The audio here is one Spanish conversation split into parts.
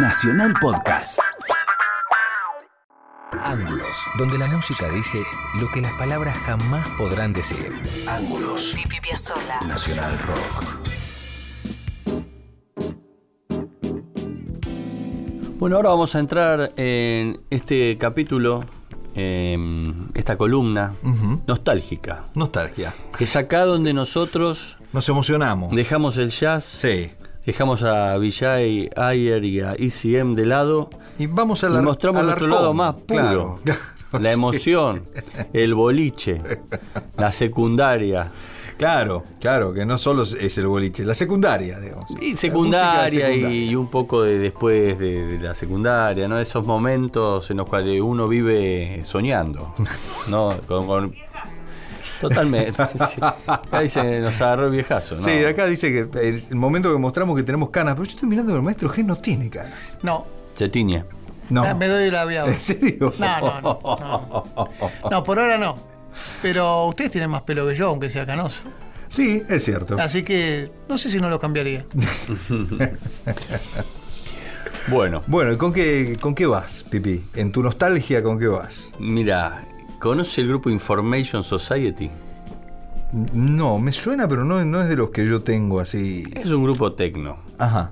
Nacional Podcast. Ángulos, donde la música dice lo que las palabras jamás podrán decir. Ángulos. Pipi Piazzolla. Nacional Rock. Bueno, ahora vamos a entrar en este capítulo, en esta columna nostálgica. Nostalgia. Que es acá donde nosotros Nos emocionamos. dejamos el jazz, Sí. Dejamos a Vijay Ayer y a ECM de lado Y vamos a y la mostramos nuestro lado más puro. Claro. La emoción, el boliche, la secundaria. Claro, claro, que no solo es el boliche, la secundaria, digamos. Y secundaria, y, un poco de después de, de la secundaria, ¿no? Esos momentos en los cuales uno vive soñando, ¿no? Con- con- totalmente. sí. Acá dice, nos agarró el viejazo, ¿no? Sí, acá dice que el, el momento que mostramos que tenemos canas, pero yo estoy mirando que el maestro G no tiene canas. No, Se tiñe. No. Ah, me doy la vía. ¿En serio? No, no, no, no. No, por ahora no. Pero ustedes tienen más pelo que yo, aunque sea canoso. Sí, es cierto. Así que no sé si no lo cambiaría. Bueno, Bueno, ¿y con qué, con qué vas, Pipi? En tu nostalgia, ¿con qué vas? mira, ¿conoce el grupo Information Society? No, me suena, pero no, no es de los que yo tengo así. Es un grupo tecno. Ajá.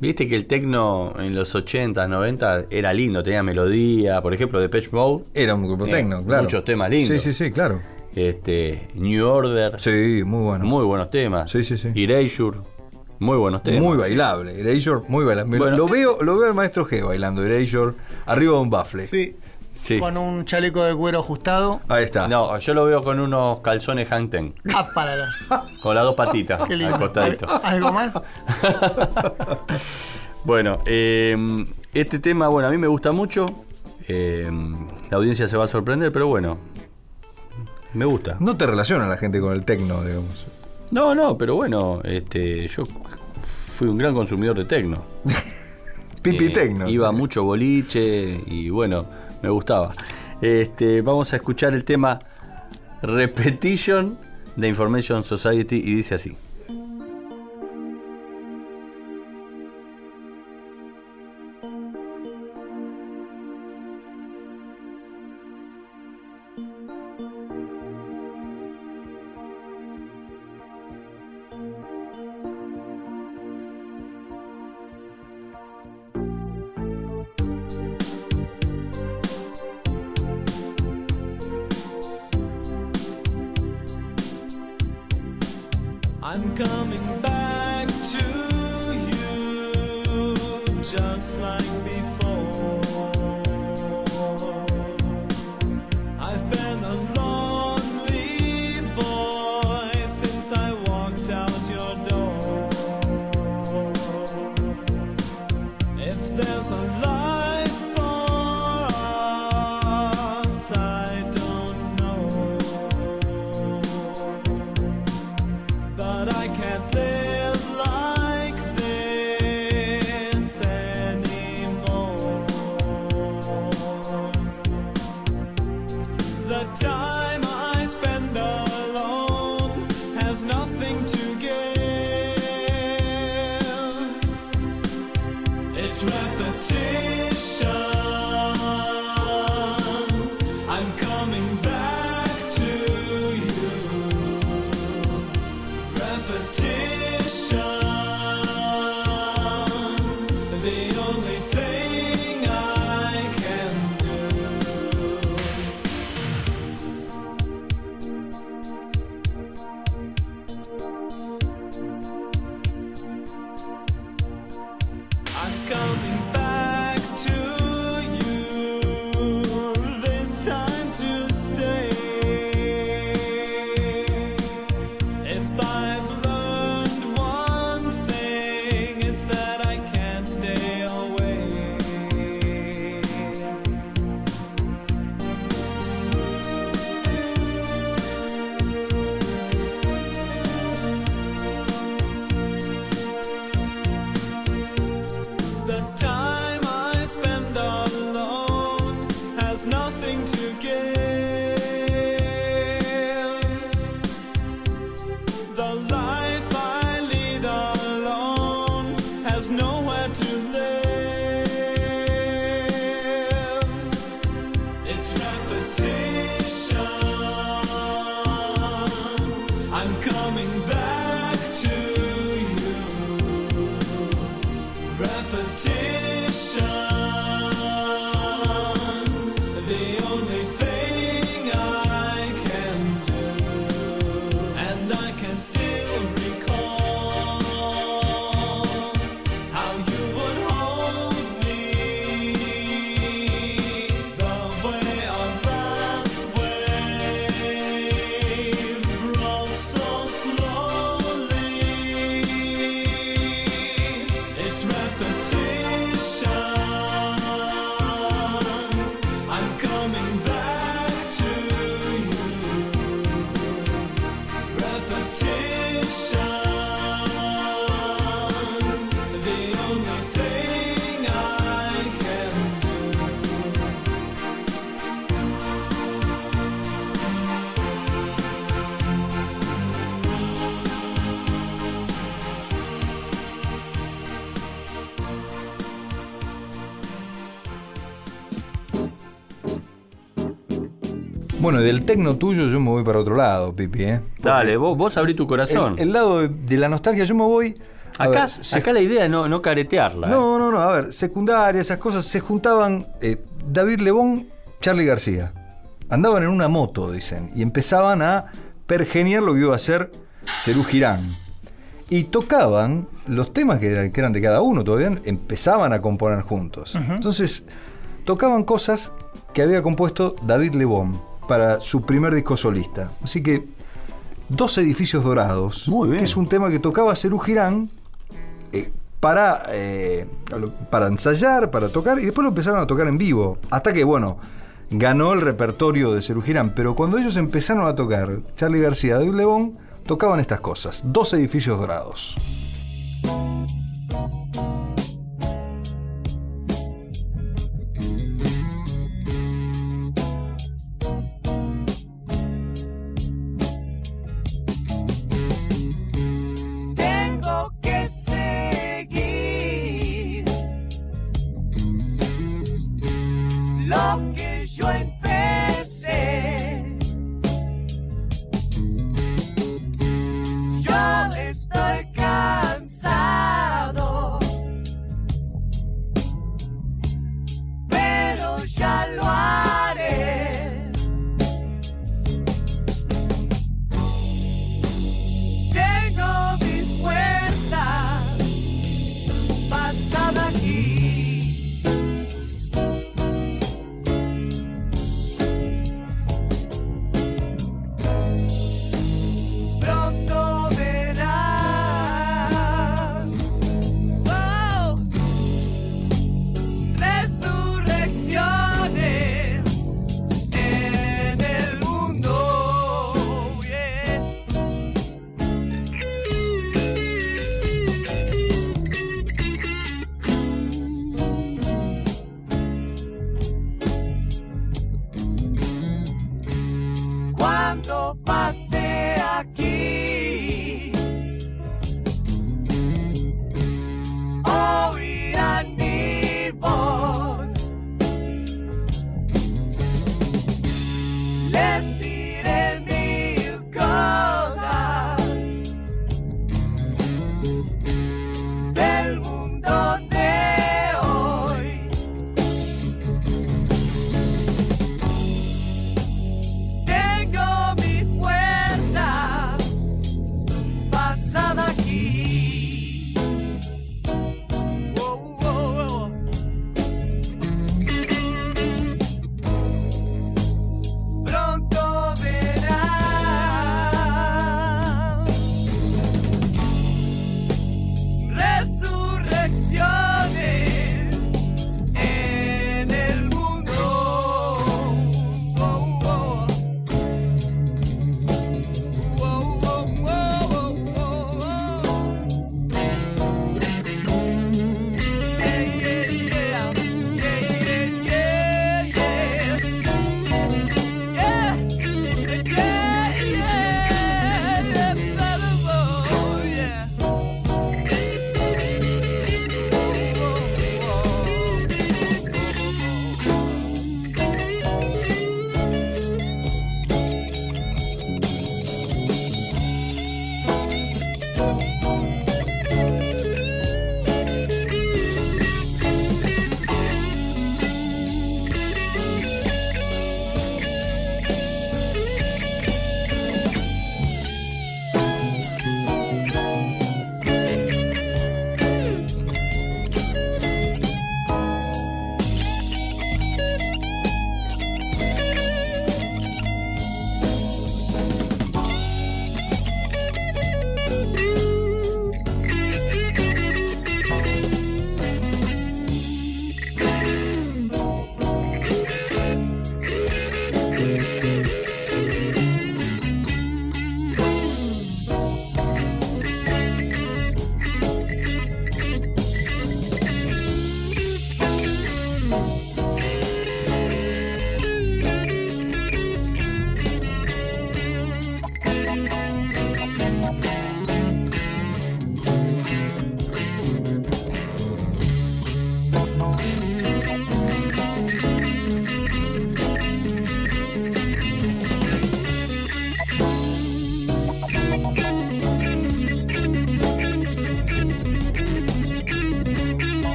Viste que el tecno en los 80, 90 era lindo, tenía melodía, por ejemplo, de Patch Mode, Era un grupo Eh, tecno, claro. muchos temas lindos. Sí, sí, sí, claro. este, New Order, Sí, muy bueno. muy buenos temas. Sí, sí, sí. Erasure, muy buenos temas. Muy bailable. Erasure, muy bailable. Bueno, lo, veo, lo veo al maestro G bailando Erasure arriba de un bafle. Sí. Sí. Con un chaleco de cuero ajustado. Ahí está. No, yo lo veo con unos calzones Hang Ten, Ah, para la. con las dos patitas Qué al lindo. costadito. ¿Al- ¿Algo más? Bueno, eh, este tema, bueno, a mí me gusta mucho. eh, la audiencia se va a sorprender, pero bueno, me gusta. No te relaciona la gente con el tecno, digamos. No, no, pero bueno, este, yo fui un gran consumidor de tecno. Pipi Eh, tecno. Iba mucho boliche y bueno, me gustaba. Este, vamos a escuchar el tema Repetition de Information Society y dice así. I'm coming back only thing coming back. Bueno, y del tecno tuyo yo me voy para otro lado, Pipi, ¿eh? Dale, vos, vos abrí tu corazón. El, el lado de, de la nostalgia yo me voy... a acá, ver, se- acá la idea es no, no caretearla. ¿eh? No, no, no, a ver, secundaria, esas cosas, se juntaban eh, David Lebón, Charlie García. Andaban en una moto, dicen, y empezaban a pergeniar lo que iba a ser Cerú Girán. Y tocaban los temas que eran, que eran de cada uno, todavía empezaban a componer juntos. Entonces, tocaban cosas que había compuesto David Lebón para su primer disco solista. Así que, Dos Edificios Dorados, Muy bien. que es un tema que tocaba Cerú Girán eh, para, eh, para ensayar, para tocar, y después lo empezaron a tocar en vivo. Hasta que, bueno, ganó el repertorio de Cerú Girán. Pero cuando ellos empezaron a tocar, Charlie García, David Lebón, tocaban estas cosas. Dos edificios dorados. momento pasa.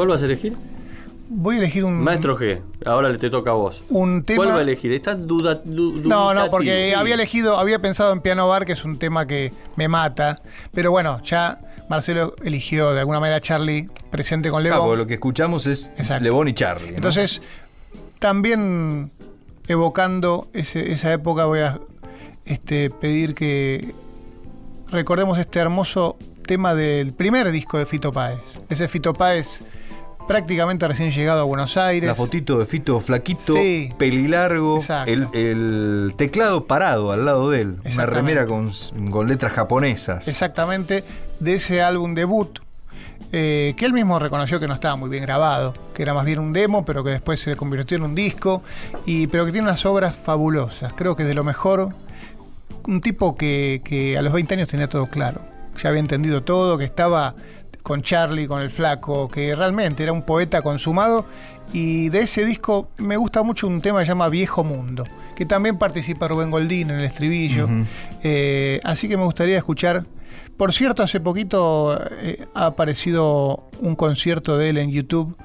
¿Cuál vas a elegir? Voy a elegir un, Maestro G, ahora le te toca a vos. un tema. ¿Cuál va a elegir? Está duda, du- No, no, porque sí. había elegido, había pensado en Piano Bar, que es un tema que me mata. Pero bueno, ya Marcelo eligió de alguna manera a Charlie presente con Ah, Levo. porque lo que escuchamos es Exacto. Lebón y Charlie. ¿no? Entonces, también evocando ese- esa época, voy a este, pedir que recordemos este hermoso tema del primer disco de Fito Páez. Ese Fito Páez prácticamente recién llegado a Buenos Aires. La fotito de Fito flaquito, Sí. pelilargo, Exacto. el, el teclado parado al lado de él, una remera con, con letras japonesas. Exactamente, de ese álbum debut, eh, que él mismo reconoció que no estaba muy bien grabado, que era más bien un demo, pero que después se convirtió en un disco, y, pero que tiene unas obras fabulosas. Creo que es de lo mejor. Un tipo que, que a los 20 años tenía todo claro, ya había entendido todo, que estaba con Charlie, con el flaco, que realmente era un poeta consumado. Y de ese disco me gusta mucho un tema que se llama Viejo Mundo, que también participa Rubén Goldín en el estribillo. Eh, así que me gustaría escuchar. Por cierto, hace poquito eh, ha aparecido un concierto de él en YouTube,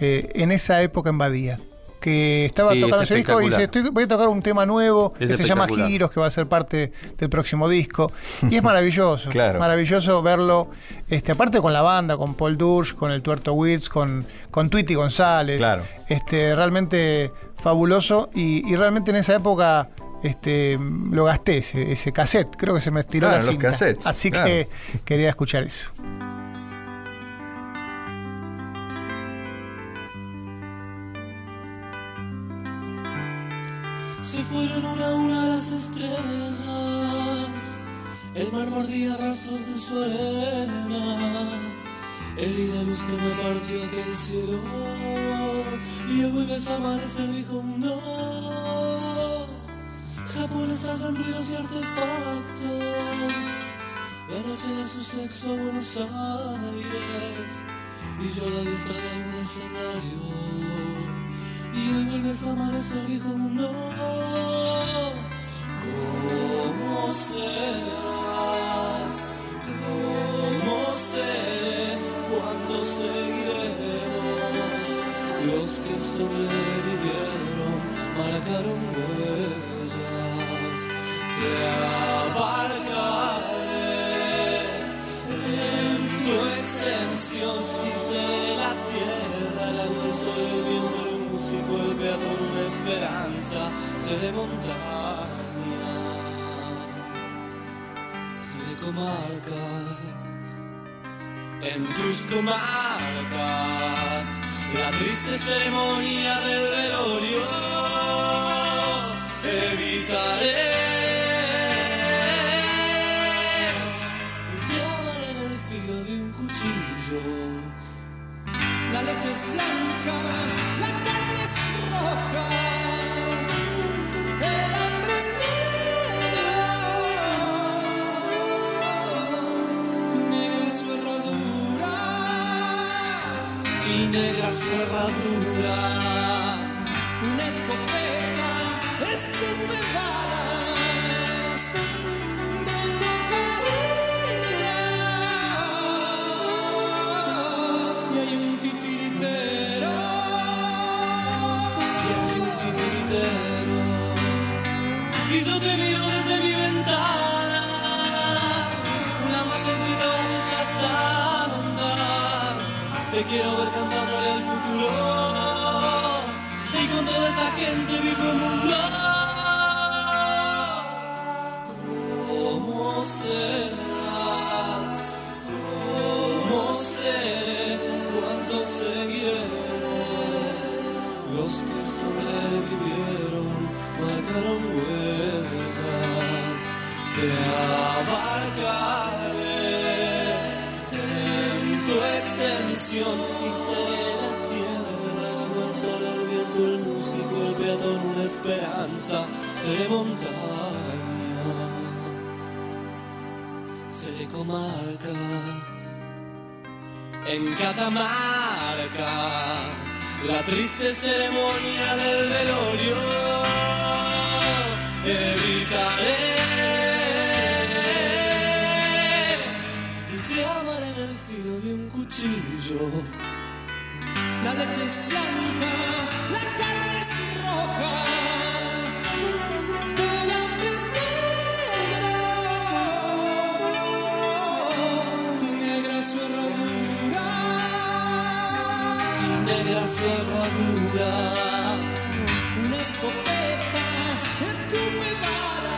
eh, en esa época en Badía. Que estaba Sí, tocando es ese disco y dice. Estoy, Voy a tocar un tema nuevo Es que se llama. Giros, que va a ser parte del próximo disco. Y es maravilloso. Claro. Maravilloso verlo, este, aparte con la banda, con Paul Dursch, con el Tuerto Wirtz, con, con Tweety González. Claro. Este, realmente fabuloso. Y, y realmente en esa época este, lo gasté, ese, ese cassette. Creo que se me estiró Claro, la los cinta. cassettes, Así claro. que quería escuchar eso. Se fueron una a una las estrellas, el mar mordía rastros de su arena, herida luz que me partió aquel cielo, y hoy vuelves a amanecer dijo no. Japón está en ruidos y artefactos, la noche de su sexo a Buenos Aires, y yo la distrae en un escenario. Y hoy vuelves a amanecer viejo mundo seré montaña, seré comarca, en tus comarcas, la triste ceremonia del velorio, evitaré y te amaré en el filo de un cuchillo. La leche es blanca, la carne es roja, negra su herradura. una escopeta escupe balas en Catamarca, la triste ceremonia del velorio evitaré amaré en el filo de un cuchillo. La leche es blanca, la carne es roja. Negra su herradura. Una escopeta escupe balas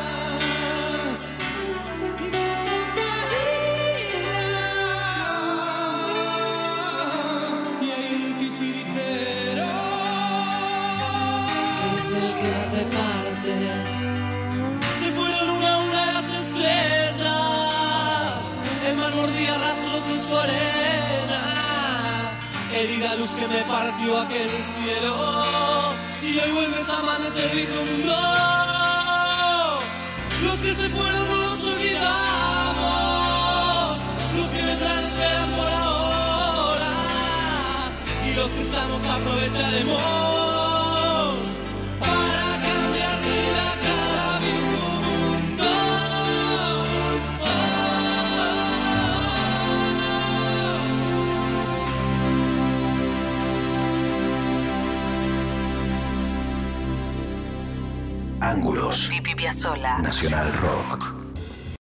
herida luz que me partió aquel cielo, y hoy vuelves a amanecer viejo mundo. Los que se fueron no los olvidamos, los que vendrán esperan por ahora, y los que estamos aprovecharemos Piazzolla. Nacional Rock.